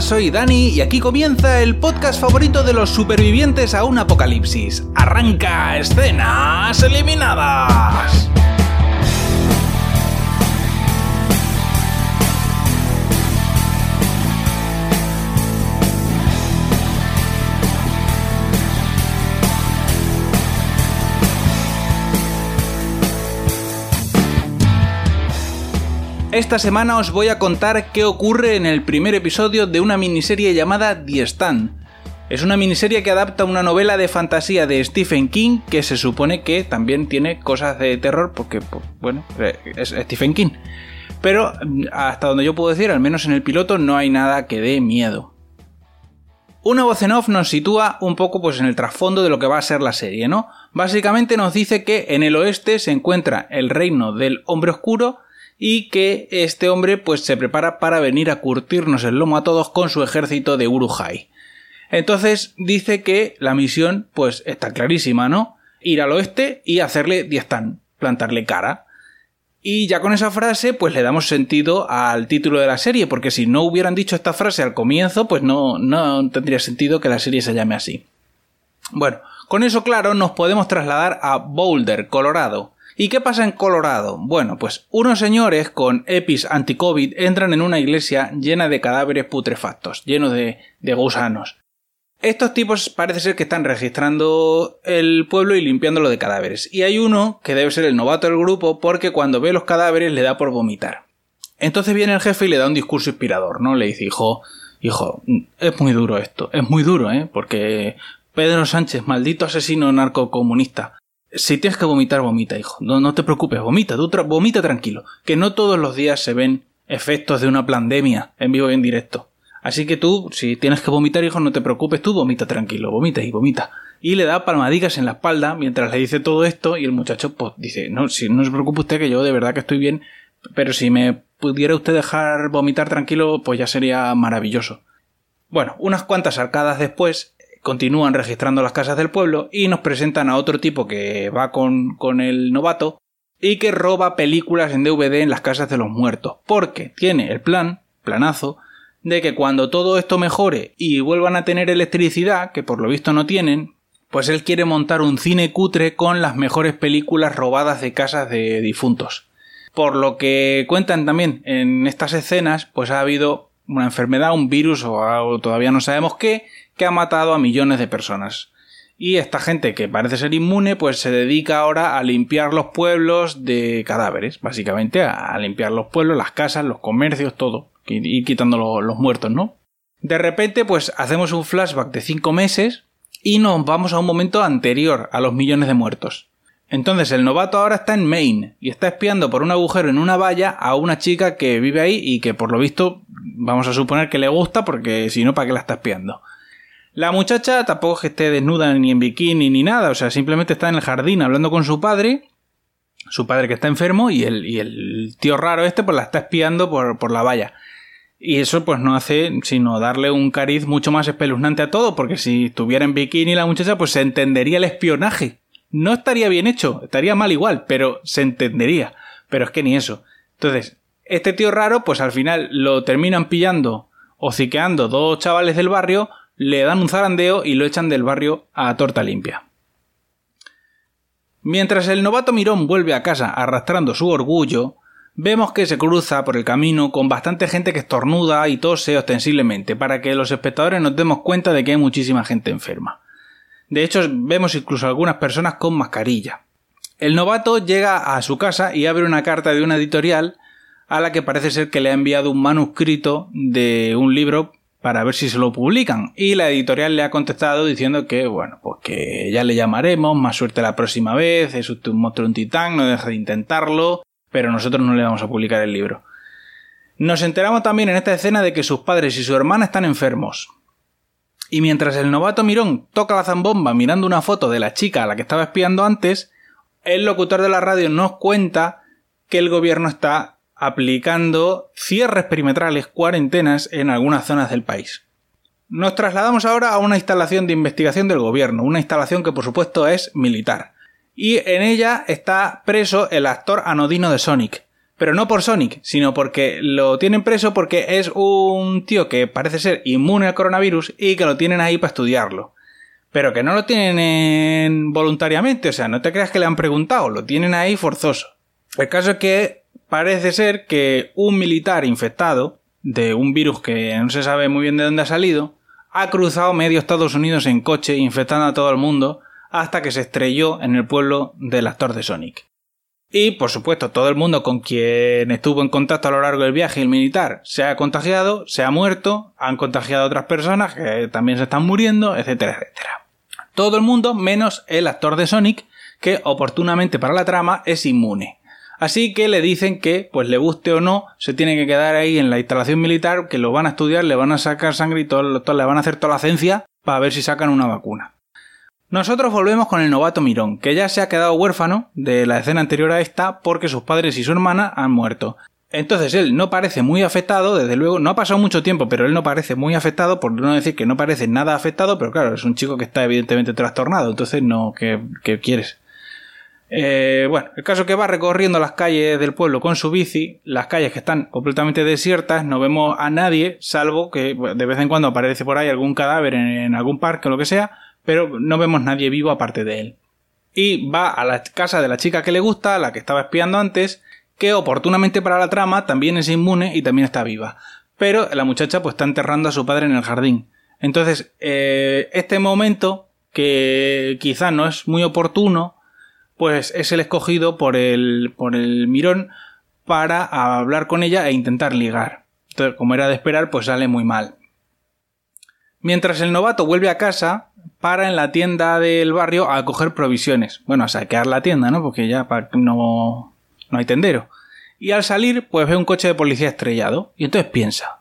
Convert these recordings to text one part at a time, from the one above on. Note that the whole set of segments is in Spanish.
Soy Dani y aquí comienza el podcast favorito de los supervivientes a un apocalipsis. Arranca escenas eliminadas. Esta semana os voy a contar qué ocurre en el primer episodio de una miniserie llamada The Stand. Es una miniserie que adapta una novela de fantasía de Stephen King que se supone que también tiene cosas de terror porque, pues, bueno, eh, es Stephen King. Pero mm, hasta donde yo puedo decir, al menos en el piloto, no hay nada que dé miedo. Una voz en off nos sitúa un poco pues en el trasfondo de lo que va a ser la serie, ¿no? Básicamente nos dice que en el oeste se encuentra el reino del hombre oscuro y que este hombre pues se prepara para venir a curtirnos el lomo a todos con su ejército de Uruhai. Entonces dice que la misión pues está clarísima, ¿no? Ir al oeste y hacerle diestán, plantarle cara. Y ya con esa frase, pues le damos sentido al título de la serie, porque si no hubieran dicho esta frase al comienzo, pues no, no tendría sentido que la serie se llame así. Bueno, con eso claro, nos podemos trasladar a Boulder, Colorado, ¿Y qué pasa en Colorado? Bueno, pues unos señores con EPIs anti-COVID entran en una iglesia llena de cadáveres putrefactos, llenos de, de gusanos. Estos tipos parece ser que están registrando el pueblo y limpiándolo de cadáveres. Y hay uno que debe ser el novato del grupo porque cuando ve los cadáveres le da por vomitar. Entonces viene el jefe y le da un discurso inspirador, ¿no? Le dice, hijo, hijo, es muy duro esto, es muy duro, ¿eh? Porque Pedro Sánchez, maldito asesino narcocomunista, si tienes que vomitar, vomita, hijo. No, no te preocupes, vomita, tú vomita tranquilo. Que no todos los días se ven efectos de una pandemia en vivo y en directo. Así que tú, si tienes que vomitar, hijo, no te preocupes, tú vomita tranquilo, vomita y vomita. Y le da palmadigas en la espalda mientras le dice todo esto y el muchacho pues dice, no, si no se preocupe usted que yo de verdad que estoy bien, pero si me pudiera usted dejar vomitar tranquilo, pues ya sería maravilloso. Bueno, unas cuantas arcadas después, continúan registrando las casas del pueblo y nos presentan a otro tipo que va con, con el novato y que roba películas en DVD en las casas de los muertos, porque tiene el plan, planazo, de que cuando todo esto mejore y vuelvan a tener electricidad, que por lo visto no tienen, pues él quiere montar un cine cutre con las mejores películas robadas de casas de difuntos. Por lo que cuentan también en estas escenas, pues ha habido una enfermedad, un virus o algo, todavía no sabemos qué, que ha matado a millones de personas. Y esta gente que parece ser inmune, pues se dedica ahora a limpiar los pueblos de cadáveres, básicamente, a limpiar los pueblos, las casas, los comercios, todo, y quitando los muertos, ¿no? De repente, pues hacemos un flashback de cinco meses y nos vamos a un momento anterior a los millones de muertos. Entonces el novato ahora está en Maine y está espiando por un agujero en una valla a una chica que vive ahí y que por lo visto vamos a suponer que le gusta porque si no, ¿para qué la está espiando? La muchacha tampoco es que esté desnuda ni en bikini ni nada, o sea, simplemente está en el jardín hablando con su padre, su padre que está enfermo y el, y el tío raro este pues la está espiando por, por la valla. Y eso pues no hace sino darle un cariz mucho más espeluznante a todo, porque si estuviera en bikini la muchacha pues se entendería el espionaje. No estaría bien hecho, estaría mal igual, pero se entendería. Pero es que ni eso. Entonces, este tío raro pues al final lo terminan pillando o ciqueando dos chavales del barrio le dan un zarandeo y lo echan del barrio a torta limpia. Mientras el novato Mirón vuelve a casa arrastrando su orgullo, vemos que se cruza por el camino con bastante gente que estornuda y tose ostensiblemente, para que los espectadores nos demos cuenta de que hay muchísima gente enferma. De hecho, vemos incluso algunas personas con mascarilla. El novato llega a su casa y abre una carta de una editorial a la que parece ser que le ha enviado un manuscrito de un libro para ver si se lo publican. Y la editorial le ha contestado diciendo que, bueno, pues que ya le llamaremos, más suerte la próxima vez, es un monstruo un titán, no deja de intentarlo, pero nosotros no le vamos a publicar el libro. Nos enteramos también en esta escena de que sus padres y su hermana están enfermos. Y mientras el novato Mirón toca la zambomba mirando una foto de la chica a la que estaba espiando antes, el locutor de la radio nos cuenta que el gobierno está aplicando cierres perimetrales, cuarentenas en algunas zonas del país. Nos trasladamos ahora a una instalación de investigación del gobierno, una instalación que por supuesto es militar. Y en ella está preso el actor anodino de Sonic. Pero no por Sonic, sino porque lo tienen preso porque es un tío que parece ser inmune al coronavirus y que lo tienen ahí para estudiarlo. Pero que no lo tienen voluntariamente, o sea, no te creas que le han preguntado, lo tienen ahí forzoso. El caso es que parece ser que un militar infectado de un virus que no se sabe muy bien de dónde ha salido, ha cruzado medio Estados Unidos en coche infectando a todo el mundo hasta que se estrelló en el pueblo del actor de Sonic. Y, por supuesto, todo el mundo con quien estuvo en contacto a lo largo del viaje, el militar, se ha contagiado, se ha muerto, han contagiado a otras personas que también se están muriendo, etcétera, etcétera. Todo el mundo menos el actor de Sonic, que oportunamente para la trama es inmune. Así que le dicen que, pues le guste o no, se tiene que quedar ahí en la instalación militar, que lo van a estudiar, le van a sacar sangre y todo, le van a hacer toda la ciencia para ver si sacan una vacuna. Nosotros volvemos con el novato Mirón, que ya se ha quedado huérfano de la escena anterior a esta porque sus padres y su hermana han muerto. Entonces él no parece muy afectado, desde luego, no ha pasado mucho tiempo, pero él no parece muy afectado, por no decir que no parece nada afectado, pero claro, es un chico que está evidentemente trastornado, entonces no, ¿qué, quieres? Eh, bueno, el caso que va recorriendo las calles del pueblo con su bici, las calles que están completamente desiertas, no vemos a nadie, salvo que de vez en cuando aparece por ahí algún cadáver en, algún parque o lo que sea, pero no vemos nadie vivo aparte de él. Y va a la casa de la chica que le gusta, la que estaba espiando antes, que oportunamente para la trama también es inmune y también está viva. Pero la muchacha pues está enterrando a su padre en el jardín. Entonces, eh, este momento, que quizá no es muy oportuno, pues es el escogido por el, por el mirón para hablar con ella e intentar ligar. Entonces, como era de esperar, pues sale muy mal. Mientras el novato vuelve a casa, para en la tienda del barrio a coger provisiones. Bueno, a saquear la tienda, ¿no? Porque ya no, no hay tendero. Y al salir, pues ve un coche de policía estrellado. Y entonces piensa,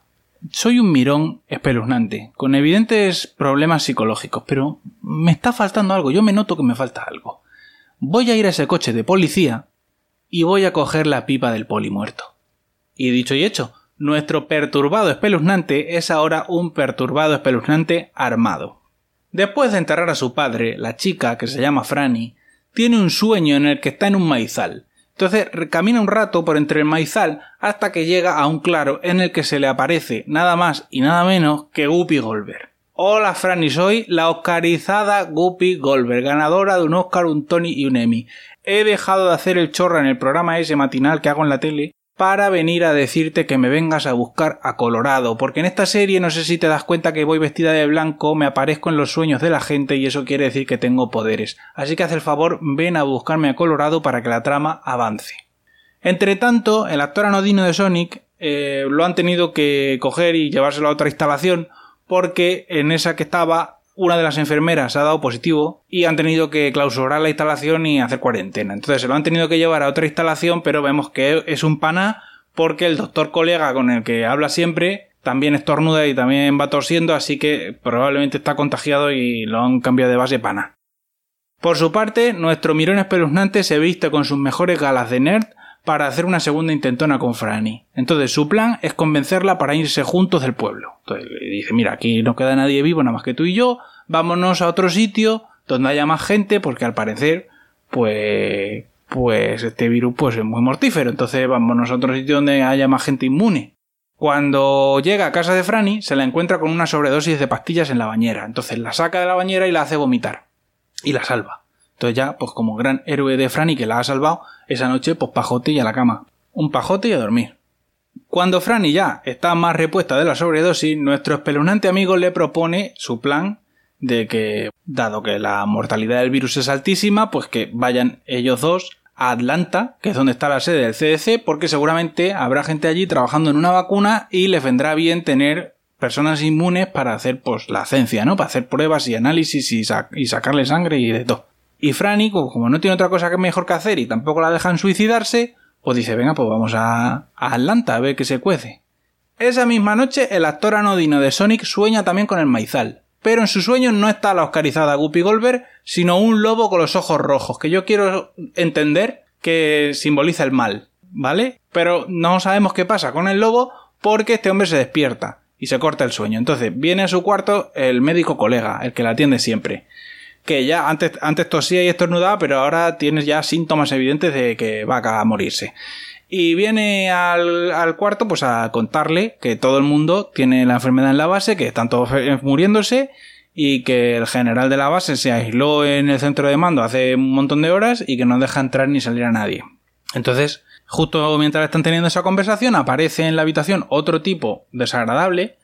soy un mirón espeluznante, con evidentes problemas psicológicos, pero me está faltando algo, yo me noto que me falta algo. Voy a ir a ese coche de policía y voy a coger la pipa del poli muerto. Y dicho y hecho, nuestro perturbado espeluznante es ahora un perturbado espeluznante armado. Después de enterrar a su padre, la chica, que se llama Franny, tiene un sueño en el que está en un maizal. Entonces camina un rato por entre el maizal hasta que llega a un claro en el que se le aparece nada más y nada menos que Guppy Goldberg. Hola Franny, soy la oscarizada Guppy Goldberg, ganadora de un Oscar, un Tony y un Emmy. He dejado de hacer el chorro en el programa ese matinal que hago en la tele para venir a decirte que me vengas a buscar a Colorado, porque en esta serie no sé si te das cuenta que voy vestida de blanco, me aparezco en los sueños de la gente y eso quiere decir que tengo poderes. Así que haz el favor, ven a buscarme a Colorado para que la trama avance. Entre tanto, el actor anodino de Sonic eh, lo han tenido que coger y llevárselo a otra instalación porque en esa que estaba una de las enfermeras ha dado positivo y han tenido que clausurar la instalación y hacer cuarentena. Entonces se lo han tenido que llevar a otra instalación, pero vemos que es un pana porque el doctor colega con el que habla siempre también estornuda y también va tosiendo, así que probablemente está contagiado y lo han cambiado de base pana. Por su parte, nuestro mirón espeluznante se viste con sus mejores galas de nerd para hacer una segunda intentona con Franny. Entonces su plan es convencerla para irse juntos del pueblo. Entonces dice, mira, aquí no queda nadie vivo nada más que tú y yo, vámonos a otro sitio donde haya más gente, porque al parecer, pues, pues este virus pues es muy mortífero. Entonces vámonos a otro sitio donde haya más gente inmune. Cuando llega a casa de Franny, se la encuentra con una sobredosis de pastillas en la bañera. Entonces la saca de la bañera y la hace vomitar. Y la salva. Entonces ya, pues como gran héroe de Franny que la ha salvado, esa noche, pues pajote y a la cama. Un pajote y a dormir. Cuando Franny ya está más repuesta de la sobredosis, nuestro espeluznante amigo le propone su plan de que, dado que la mortalidad del virus es altísima, pues que vayan ellos dos a Atlanta, que es donde está la sede del CDC, porque seguramente habrá gente allí trabajando en una vacuna y les vendrá bien tener personas inmunes para hacer pues la ciencia, ¿no? Para hacer pruebas y análisis y, y sacarle sangre y de todo. Y Franny, como no tiene otra cosa que mejor que hacer y tampoco la dejan suicidarse, pues dice, venga, pues vamos a, Atlanta a ver qué se cuece. Esa misma noche, el actor anodino de Sonic sueña también con el maizal. Pero en su sueño no está la oscarizada Guppy Goldberg, sino un lobo con los ojos rojos, que yo quiero entender que simboliza el mal, ¿vale? Pero no sabemos qué pasa con el lobo porque este hombre se despierta y se corta el sueño. Entonces viene a su cuarto el médico colega, el que la atiende siempre que ya antes, antes tosía y estornudaba, pero ahora tienes ya síntomas evidentes de que va a morirse. Y viene al, al, cuarto pues a contarle que todo el mundo tiene la enfermedad en la base, que están todos muriéndose y que el general de la base se aisló en el centro de mando hace un montón de horas y que no deja entrar ni salir a nadie. Entonces, justo mientras están teniendo esa conversación, aparece en la habitación otro tipo desagradable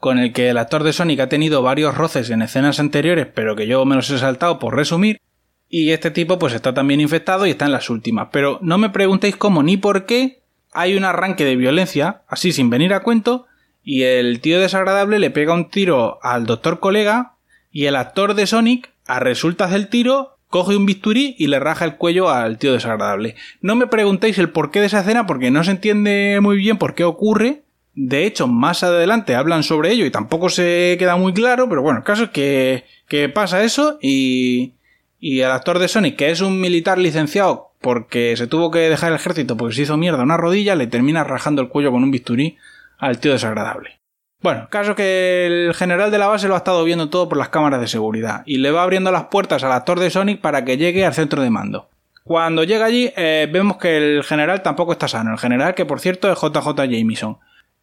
con el que el actor de Sonic ha tenido varios roces en escenas anteriores, pero que yo me los he saltado por resumir. Y este tipo pues está también infectado y está en las últimas. Pero no me preguntéis cómo ni por qué hay un arranque de violencia, así sin venir a cuento, y el tío desagradable le pega un tiro al doctor colega y el actor de Sonic, a resultas del tiro, coge un bisturí y le raja el cuello al tío desagradable. No me preguntéis el porqué de esa escena porque no se entiende muy bien por qué ocurre. De hecho, más adelante hablan sobre ello y tampoco se queda muy claro, pero bueno, el caso es que, pasa eso y, y el actor de Sonic, que es un militar licenciado porque se tuvo que dejar el ejército porque se hizo mierda una rodilla, le termina rajando el cuello con un bisturí al tío desagradable. Bueno, caso que el general de la base lo ha estado viendo todo por las cámaras de seguridad y le va abriendo las puertas al actor de Sonic para que llegue al centro de mando. Cuando llega allí eh, vemos que el general tampoco está sano. El general, que por cierto es JJ Jameson.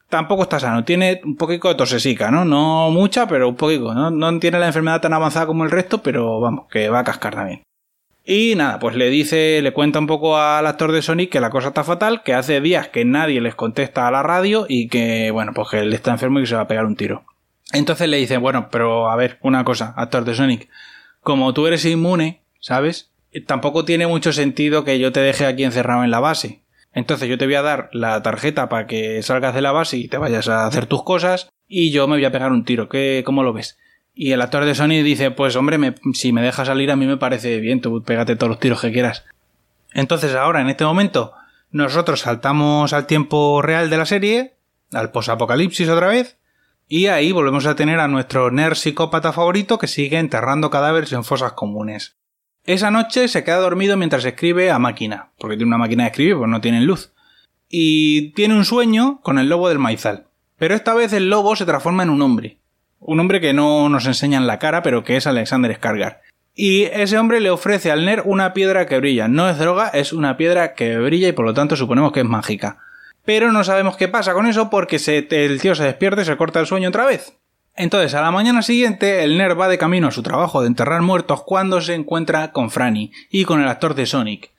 Tampoco está sano. Tiene un poquito de tosesica, ¿no? No mucha, pero un poquito. ¿no? no tiene la enfermedad tan avanzada como el resto, pero vamos, que va a cascar también. Y nada, pues le dice, le cuenta un poco al actor de Sonic que la cosa está fatal, que hace días que nadie les contesta a la radio y que, bueno, pues que él está enfermo y que se va a pegar un tiro. Entonces le dice, bueno, pero a ver, una cosa, actor de Sonic, como tú eres inmune, ¿sabes? Tampoco tiene mucho sentido que yo te deje aquí encerrado en la base. Entonces yo te voy a dar la tarjeta para que salgas de la base y te vayas a hacer tus cosas y yo me voy a pegar un tiro. ¿Qué, ¿Cómo lo ves? Y el actor de Sony dice, pues hombre, si me dejas salir a mí me parece bien, tú pégate todos los tiros que quieras. Entonces ahora, en este momento, nosotros saltamos al tiempo real de la serie, al posapocalipsis otra vez, y ahí volvemos a tener a nuestro nerd psicópata favorito que sigue enterrando cadáveres en fosas comunes. Esa noche se queda dormido mientras escribe a máquina, porque tiene una máquina de escribir, pues no tiene luz. Y tiene un sueño con el lobo del maizal. Pero esta vez el lobo se transforma en un hombre. Un hombre que no nos enseña en la cara, pero que es Alexander Skargar. Y ese hombre le ofrece al Ner una piedra que brilla. No es droga, es una piedra que brilla y por lo tanto suponemos que es mágica. Pero no sabemos qué pasa con eso porque el tío se despierta y se corta el sueño otra vez. Entonces, a la mañana siguiente, el Ner va de camino a su trabajo de enterrar muertos cuando se encuentra con Franny y con el actor de Sonic.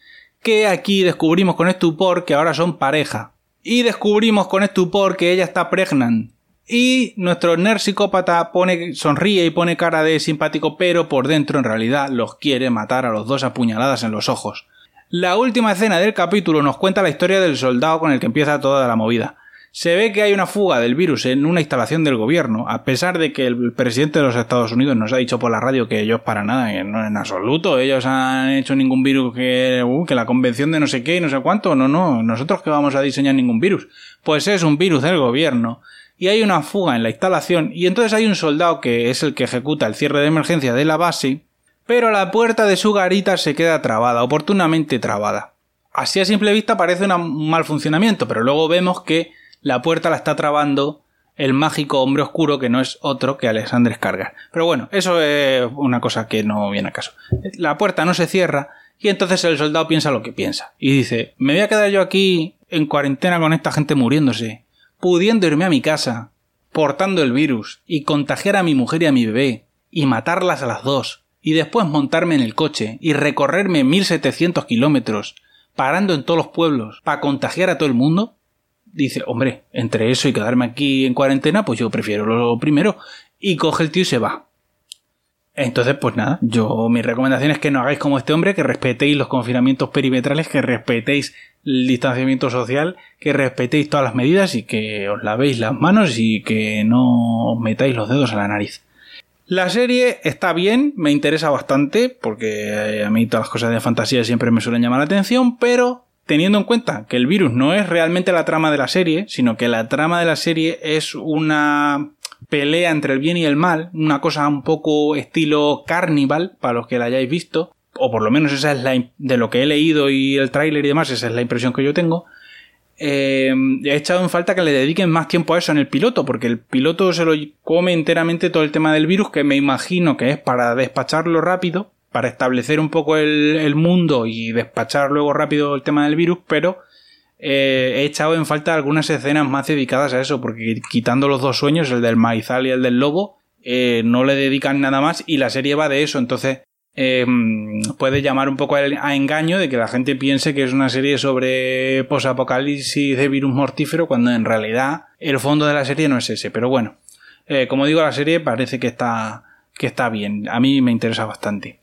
Que aquí descubrimos con estupor que ahora son pareja. Y descubrimos con estupor que ella está pregnant. Y nuestro nerd psicópata pone, sonríe y pone cara de simpático, pero por dentro en realidad los quiere matar a los dos apuñaladas en los ojos. La última escena del capítulo nos cuenta la historia del soldado con el que empieza toda la movida. Se ve que hay una fuga del virus en una instalación del gobierno, a pesar de que el presidente de los Estados Unidos nos ha dicho por la radio que ellos para nada, que no en absoluto, ellos han hecho ningún virus que, uh, que la convención de no sé qué y no sé cuánto, no, no, nosotros que vamos a diseñar ningún virus. Pues es un virus del gobierno y hay una fuga en la instalación y entonces hay un soldado que es el que ejecuta el cierre de emergencia de la base, pero la puerta de su garita se queda trabada, oportunamente trabada. Así a simple vista parece un mal funcionamiento, pero luego vemos que la puerta la está trabando el mágico hombre oscuro que no es otro que Alexander Skargar. Pero bueno, eso es una cosa que no viene a caso. La puerta no se cierra y entonces el soldado piensa lo que piensa y dice, me voy a quedar yo aquí en cuarentena con esta gente muriéndose pudiendo irme a mi casa, portando el virus, y contagiar a mi mujer y a mi bebé, y matarlas a las dos, y después montarme en el coche y recorrerme 1700 kilómetros, parando en todos los pueblos, para contagiar a todo el mundo? Dice, hombre, entre eso y quedarme aquí en cuarentena, pues yo prefiero lo primero. Y coge el tío y se va. Entonces, pues nada, yo mi recomendación es que no hagáis como este hombre, que respetéis los confinamientos perimetrales, que respetéis el distanciamiento social, que respetéis todas las medidas y que os lavéis las manos y que no os metáis los dedos a la nariz. La serie está bien, me interesa bastante, porque a mí todas las cosas de fantasía siempre me suelen llamar la atención, pero teniendo en cuenta que el virus no es realmente la trama de la serie, sino que la trama de la serie es una pelea entre el bien y el mal, una cosa un poco estilo carnival, para los que la hayáis visto, o por lo menos esa es la de lo que he leído y el tráiler y demás, esa es la impresión que yo tengo. Eh, he echado en falta que le dediquen más tiempo a eso en el piloto, porque el piloto se lo come enteramente todo el tema del virus, que me imagino que es para despacharlo rápido, para establecer un poco el, mundo y despachar luego rápido el tema del virus, pero eh, he echado en falta algunas escenas más dedicadas a eso, porque quitando los dos sueños, el del maizal y el del lobo, eh, no le dedican nada más y la serie va de eso, entonces eh, puede llamar un poco a, engaño de que la gente piense que es una serie sobre posapocalipsis de virus mortífero cuando en realidad el fondo de la serie no es ese, pero bueno, como digo, la serie parece que está, que está bien, a mí me interesa bastante.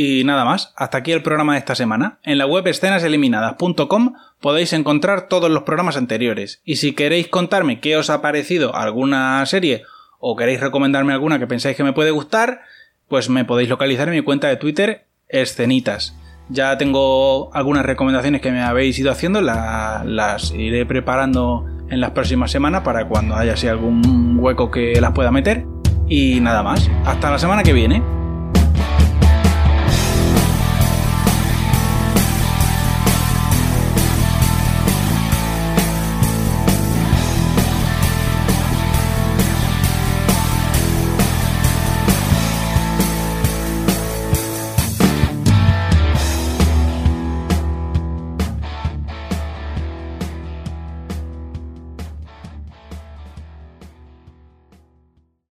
Y nada más, hasta aquí el programa de esta semana. En la web escenaseliminadas.com podéis encontrar todos los programas anteriores. Y si queréis contarme qué os ha parecido alguna serie o queréis recomendarme alguna que pensáis que me puede gustar, pues me podéis localizar en mi cuenta de Twitter, escenitas. Ya tengo algunas recomendaciones que me habéis ido haciendo, las iré preparando en las próximas semanas para cuando haya así algún hueco que las pueda meter. Y nada más, hasta la semana que viene.